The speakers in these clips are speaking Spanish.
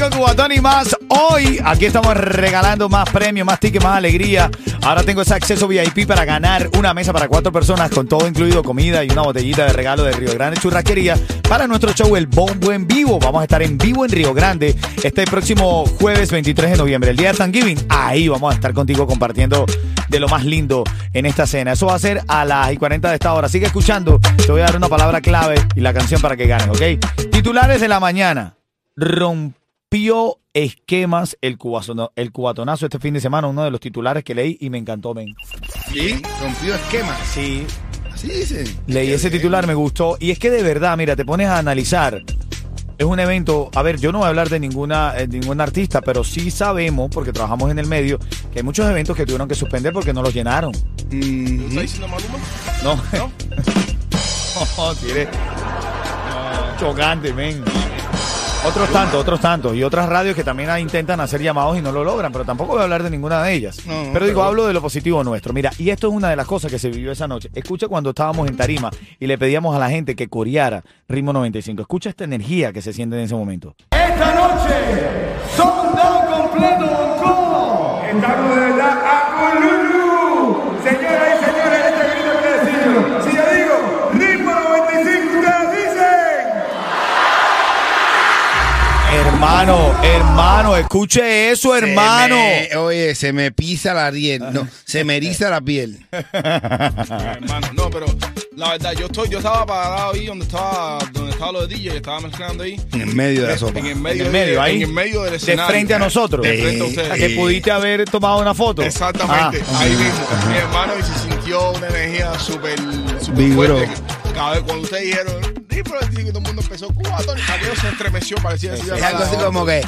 95 Cubatón y más. Hoy aquí estamos regalando más premios, más tickets, más alegría. Ahora tengo ese acceso VIP para ganar una mesa para cuatro personas con todo incluido, comida y una botellita de regalo de Río Grande Churrasquería para nuestro show El Bombo en Vivo. Vamos a estar en vivo en Río Grande este próximo jueves 23 de noviembre, el día de Thanksgiving. Ahí vamos a estar contigo compartiendo de lo más lindo en esta cena. Eso va a ser a las y 40 de esta hora. Sigue escuchando. Te voy a dar una palabra clave y la canción para que ganes, ¿ok? Titulares de la mañana. Rompió esquemas el, cubazo- el cubatonazo este fin de semana, uno de los titulares que leí y me encantó, men. Sí, rompió esquemas. Sí, Así dicen. leí ese titular, me gustó. Y es que de verdad, mira, te pones a analizar. Es un evento, a ver, yo no voy a hablar de ninguna, eh, ningún artista, pero sí sabemos, porque trabajamos en el medio, que hay muchos eventos que tuvieron que suspender porque no los llenaron. Mm, No. No, tiene- Chocante, men. Otros tantos, otros tantos. Y otras radios que también intentan hacer llamados y no lo logran, pero tampoco voy a hablar de ninguna de ellas. No, no, pero digo, pero- hablo de lo positivo nuestro. Mira, y esto es una de las cosas que se vivió esa noche. Escucha cuando estábamos en Tarima y le pedíamos a la gente que coreara Ritmo 95. Escucha esta energía que se siente en ese momento. Esta noche son dos completos Bonco. Estamos de verdad Hermano, hermano, escuche eso, hermano. Se me- oye, se me pisa la piel. No, se me eriza la piel. hermano. No, pero la verdad, yo estoy, yo estaba parado ahí donde estaba, donde estaba lo de DJ, estaba mezclando ahí. En el medio de la sopa. En el medio, En el medio, de- ahí. En el medio del De escenario. frente a nosotros. De frente a Eh, ustedes. que pudiste haber tomado una foto. Exactamente, Ah. ahí mismo. Mi hermano y se sintió una energía súper súper fuerte. Cada vez cuando ustedes dijeron, di pero que todo el mundo empezó, cubatón, y aquello se estremeció, parecía así. Es algo así como que.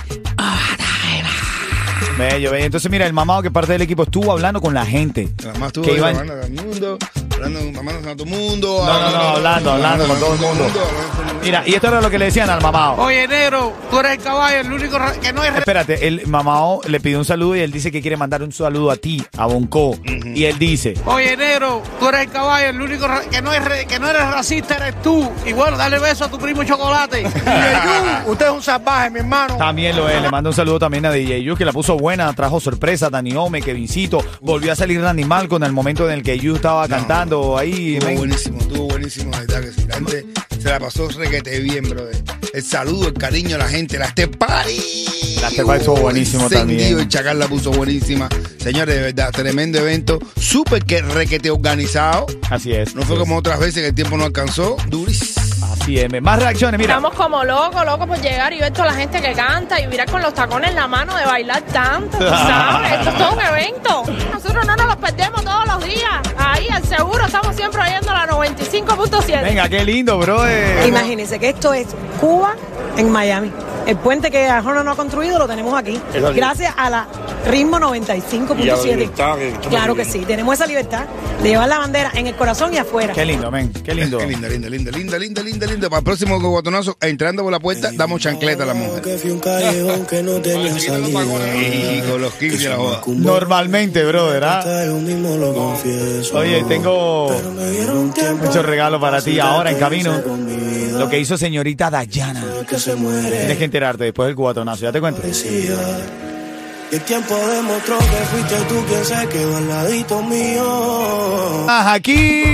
Bello, bello. Entonces, mira, el mamado que parte del equipo estuvo hablando con la gente. Estuvo Que iban- mundo, hablando, mamando a todo el mundo. No, no, no, hablando, hablando con todo el mundo. hablando con todo el mundo. Mira, y esto era lo que le decían al mamado. Oye, negro, tú eres el caballo, el único que no es... re- Espérate, el mamado le pidió un saludo y él dice que quiere mandar un saludo a ti, a Bonco. Y él dice, Oye, negro, tú eres el caballo, el único que no, es que no eres racista eres tú. Y bueno, dale beso a tu primo Chocolate. Y Yu, usted es un salvaje, mi hermano. también lo es, le manda un saludo también a DJ Yu, que la puso buena, trajo sorpresa, Dani Ome, Kevincito, volvió a salir Randy Malcolm en el momento en el que Yu estaba cantando ahí. Estuvo buenísimo, estuvo buenísimo, la verdad que sí. La gente se la pasó requete bien, brother. El saludo, el cariño a la gente, la este party. La after party estuvo buenísimo también. El Chacal la puso buenísima. Señores, de verdad, tremendo evento. Súper que requete organizado. Así es. No fue como otras veces que el tiempo no alcanzó. Durísimo. Más reacciones, mira. Estamos como locos, locos por llegar y ver toda la gente que canta y mirar con los tacones en la mano de bailar tanto, tú ¿sabes? Esto es todo un evento. Nosotros no nos los perdemos todos los días. Ahí, al seguro, estamos siempre oyendo la 95.7. Venga, qué lindo, bro. eh. Imagínense que esto es Cuba en Miami. El puente que Arjona no ha construido lo tenemos aquí. Gracias a la Ritmo Y a la 95.7. libertad que- Claro que sí, tenemos esa libertad de llevar la bandera en el corazón y afuera. Qué lindo, men. Qué lindo. Qué linda, linda, linda, linda, linda, linda, linda. Para el próximo guatonazo, entrando por la puerta, damos chancleta a la mujer. Que fui un callejón que no tenía salida. Y con los 15 la joda. Normalmente, brother, ¿ah? Hasta yo mismo lo confieso. Oye, tengo muchos regalos para ti ahora en camino. Lo que hizo señorita Dayana. que se muere. Tienes que enterarte después del cubatonazo. Ya te cuento. El tiempo demostró que fuiste tú quien se quedó al ladito mío. Aquí.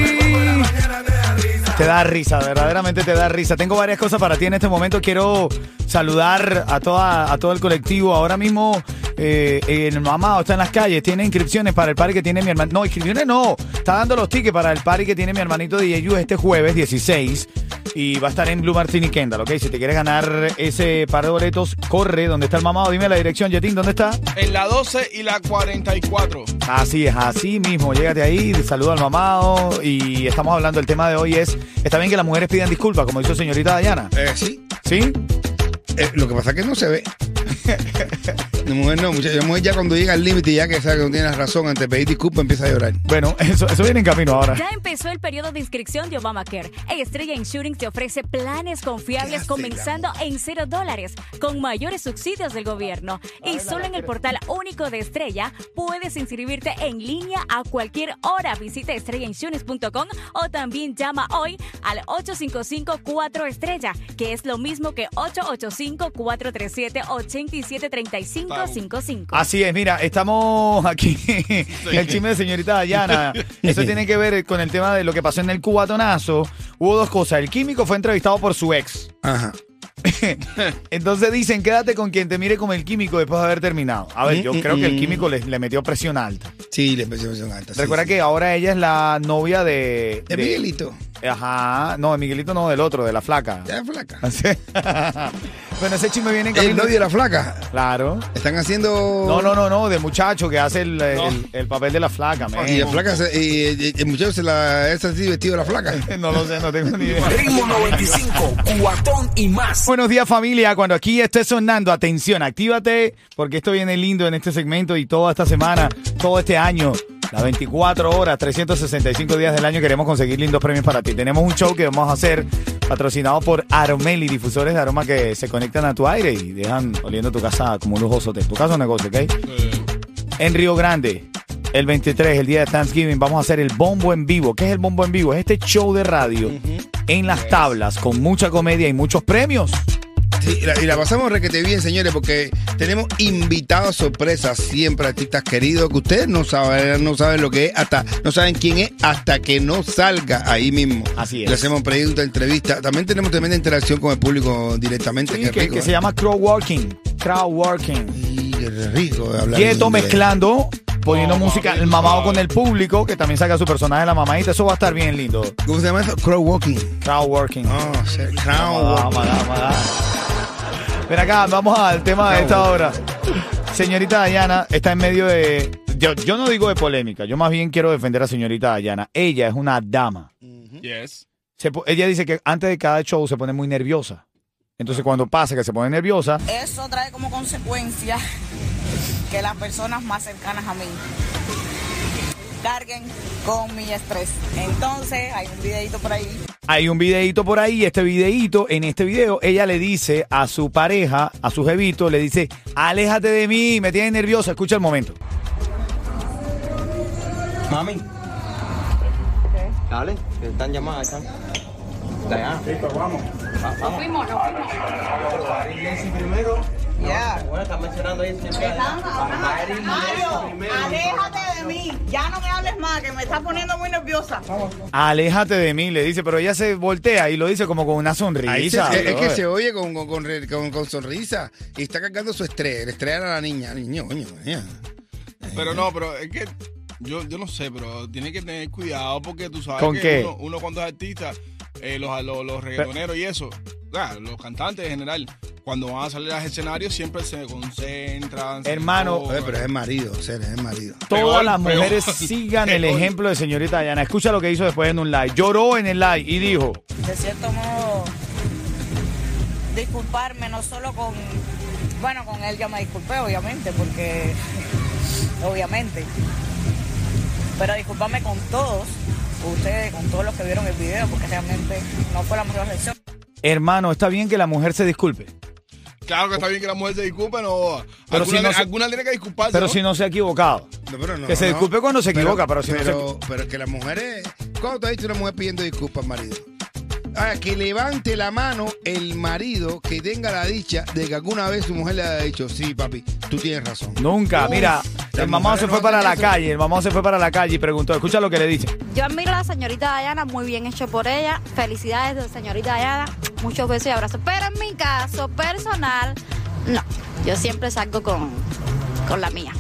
Te da risa, verdaderamente te da risa. Tengo varias cosas para ti en este momento. Quiero saludar a toda a todo el colectivo. Ahora mismo eh, el mamá está en las calles, tiene inscripciones para el party que tiene mi hermano. No, inscripciones no. Está dando los tickets para el party que tiene mi hermanito Yeyu este jueves 16. Y va a estar en Blue Martini Kendall, ¿ok? Si te quieres ganar ese par de boletos, corre. ¿Dónde está el mamado? Dime la dirección, Yetín, ¿dónde está? En la 12 y la 44. Así es, así mismo. Llégate ahí, saluda al mamado. Y estamos hablando, el tema de hoy es, está bien que las mujeres pidan disculpas, como hizo señorita Dayana. Eh, sí. ¿Sí? Eh, lo que pasa es que no se ve. La mujer no, muchacha. La mujer ya cuando llega al límite, ya que sabe que no tiene razón, antes de pedir disculpas, empieza a llorar. Bueno, eso, eso viene en camino ahora. Ya empezó el periodo de inscripción de Obamacare. Estrella Insurance te ofrece planes confiables comenzando en cero dólares, con mayores subsidios del gobierno. Y solo en el portal único de Estrella puedes inscribirte en línea a cualquier hora. Visita estrellainsurance.com o también llama hoy al 855-4 Estrella, que es lo mismo que 885-437-873555. Así es, mira, estamos aquí en el chisme de señorita Dayana. Eso tiene que ver con el tema de lo que pasó en el cubatonazo. Hubo dos cosas. El químico fue entrevistado por su ex. Ajá. Entonces dicen, quédate con quien te mire como el químico después de haber terminado. A ver, yo creo que el químico le, le metió presión alta. Sí, la expresión es alta. Recuerda sí. que ahora ella es la novia de... De Miguelito. Ajá, no, de Miguelito no, del otro, de la flaca. Ya, flaca. Así. bueno, ese chisme viene en El camino. novio de la flaca. Claro. Están haciendo. No, no, no, no, de muchacho que hace el, el- el papel de la flaca. men. Y la flaca, se- y, y- el muchacho se la, es así vestido de la flaca. No lo sé, no tengo ni idea. Ritmo 95, cuatón y más. Buenos días familia, cuando aquí esté sonando, atención, actívate porque esto viene lindo en este segmento y toda esta semana, todo este año, las 24 horas, 365 días del año queremos conseguir lindos premios para ti. Tenemos un show que vamos a hacer patrocinado por Aromeli, difusores de aroma que se conectan a tu aire y dejan oliendo tu casa como un lujoso hotel. Tu casa o negocio, ¿ok? En Río Grande, el 23, el día de Thanksgiving, vamos a hacer el bombo en vivo. ¿Qué es el bombo en vivo? Es este show de radio en las tablas con mucha comedia y muchos premios. Sí, y, la, y la pasamos requete bien, señores, porque tenemos invitados sorpresas siempre, artistas queridos, que ustedes no saben, no saben lo que es, hasta no saben quién es, hasta que no salga ahí mismo. Así es. Le hacemos preguntas, entrevistas. También tenemos tremenda interacción con el público directamente. Sí, qué que, rico, que ¿eh? se llama crowdworking. Crowdworking. Y qué rico de hablar. Quieto inglés. mezclando, poniendo No, música, el mamado con el público, que también saca su personaje la mamadita. Eso va a estar bien lindo. ¿Cómo se llama eso? Crow walking. Crowdworking. Oh, sí, crow Vamos, walking. Ven acá, vamos al tema de esta hora. Señorita Dayana está en medio de. Yo, yo no digo de polémica, yo más bien quiero defender a señorita Dayana. Ella es una dama. Yes. Se po- ella dice que antes de cada show se pone muy nerviosa. Entonces cuando pasa que se pone nerviosa, Eso trae como consecuencia que las personas más cercanas a mí carguen con mi estrés. Entonces, hay un videito por ahí. Hay un videíto por ahí, este videíto, en este video, ella le dice a su pareja, a su jevito, le dice, aléjate de mí, me tienes nerviosa, escucha el momento. Mami. Dale, que están llamadas, están. Allá. vamos. Vamos. Fuimos, no primero. Ya. Bueno, están mencionando ahí. Hablando. Mario, aléjate de mí. Ya no me hables más, que me estás poniendo muy nerviosa. Aléjate de mí, le dice, pero ella se voltea y lo dice como con una Ahí se- sonrisa. es, es que se oye con, con, con, re- con- con sonrisa y está cargando su estrés. El estrés era la niña. Niño, coño, niña. Pero no, pero es que yo, yo no sé, pero tiene que tener cuidado porque tú sabes ¿Con que qué? Uno, uno cuando es artista, eh, los, los, los reggaetoneros y eso, ah, los cantantes en general, cuando van a salir al escenario siempre se concentran. Hermano, pero es el marido, ser, es el marido. Todas Peor, las peor. mujeres sigan el ejemplo de señorita Dayana. Escucha lo que hizo después en un live. Lloró en el live y dijo, De cierto modo, disculparme no solo con. Bueno, con él ya me disculpé, obviamente, porque obviamente. Pero discúlpame con todos, ustedes, con todos los que vieron el video, porque realmente no fue la mejor reacción. Hermano, está bien que la mujer se disculpe. Claro que está bien que la mujer se disculpe, no. Pero alguna, si no se- alguna tiene que disculparse. Pero ¿no? si no se ha equivocado. No, pero no, que se no. disculpe cuando se equivoca, pero, si no pero, se pero es que las mujeres. ¿Cuándo te has visto una mujer pidiendo disculpas, marido? Ah, que levante la mano el marido que tenga la dicha de que alguna vez su mujer le haya dicho, sí, papi, tú tienes razón. Nunca, Uf, mira, el mamá se fue para la calle, el mamá se fue para la calle y preguntó, escucha lo que le dice. Yo admiro a la señorita Dayana, muy bien hecho por ella. Felicidades, señorita Dayana. Muchos besos y abrazos. Pero en mi caso personal, no. Yo siempre salgo con, con la mía.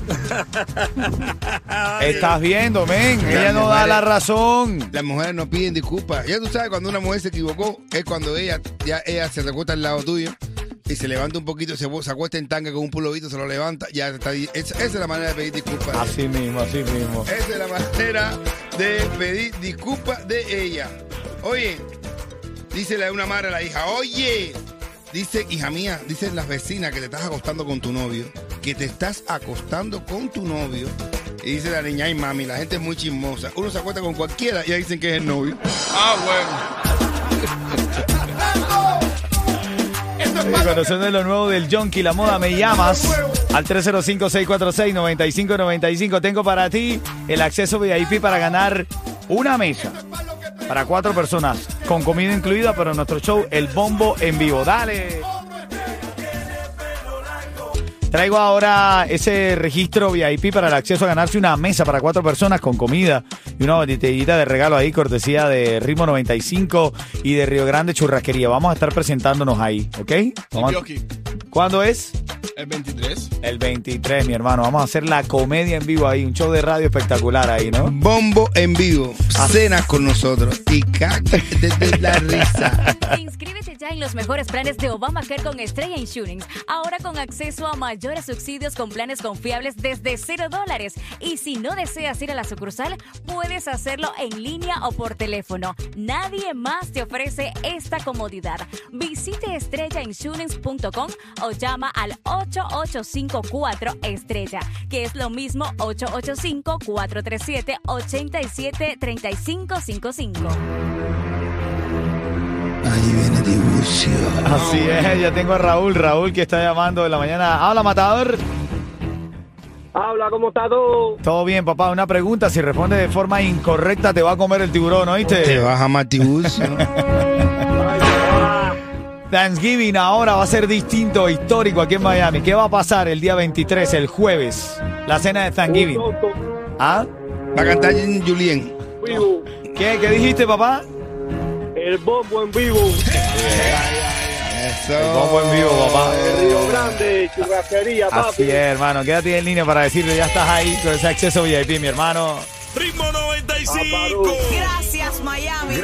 Estás viendo, men, ella no da la razón. Las mujeres no piden disculpas. Ya tú sabes, cuando una mujer se equivocó, es cuando ella, ya ella se recuesta al lado tuyo y se levanta un poquito, se, se acuesta en tanga con un pulovito, se lo levanta, ya está. Esa, esa es la manera de pedir disculpas. Así mismo, así mismo. Esa es la manera de pedir disculpas de ella. Oye, dice la una madre a la hija, oye, dice, hija mía, dicen las vecinas que te estás acostando con tu novio, que te estás acostando con tu novio. Y dice la niña, ay mami, la gente es muy chismosa. Uno se acuesta con cualquiera y ya dicen que es el novio. Ah, bueno. De lo nuevo del Junkie, la moda, me llamas al 305-646-9595. Tengo para ti el acceso VIP para ganar una mesa para cuatro personas, con comida incluida, pero en nuestro show, el bombo en vivo. Dale. Traigo ahora ese registro VIP para el acceso a ganarse una mesa para cuatro personas con comida y una botellita de regalo ahí, cortesía de Ritmo 95 y de Río Grande Churrasquería. Vamos a estar presentándonos ahí, ¿ok? ¿Cuándo es? el 23. El 23, mi hermano. Vamos a hacer la comedia en vivo ahí, un show de radio espectacular ahí, ¿no? Bombo en vivo, cenas con nosotros y cágate de la risa. Inscríbete ya en los mejores planes de Obamacare con Estrella Insurance. Ahora con acceso a mayores subsidios con planes confiables desde cero dólares. Y si no deseas ir a la sucursal, puedes hacerlo en línea o por teléfono. Nadie más te ofrece esta comodidad. Visite estrellainsurance.com o llama al 8854 Estrella, que es lo mismo 885-437-873555. Ahí viene Tiburcio. Así es, ya tengo a Raúl, Raúl que está llamando en la mañana. Habla, matador. Habla, ¿cómo está todo? Todo bien, papá. Una pregunta, si responde de forma incorrecta te va a comer el tiburón, ¿oíste? Te vas a más Tiburcio. Thanksgiving ahora va a ser distinto, histórico aquí en Miami. ¿Qué va a pasar el día 23, el jueves? La cena de Thanksgiving. ¿Ah? Va a cantar Julien. Vivo. ¿Qué, ¿Qué dijiste, papá? El bombo en vivo. Eso. El bombo en vivo, papá. De Río Grande, churrasquería, papi. Así es, hermano. Quédate en línea para decirle, ya estás ahí con ese acceso VIP, mi hermano. Ritmo 95. Gracias, Miami.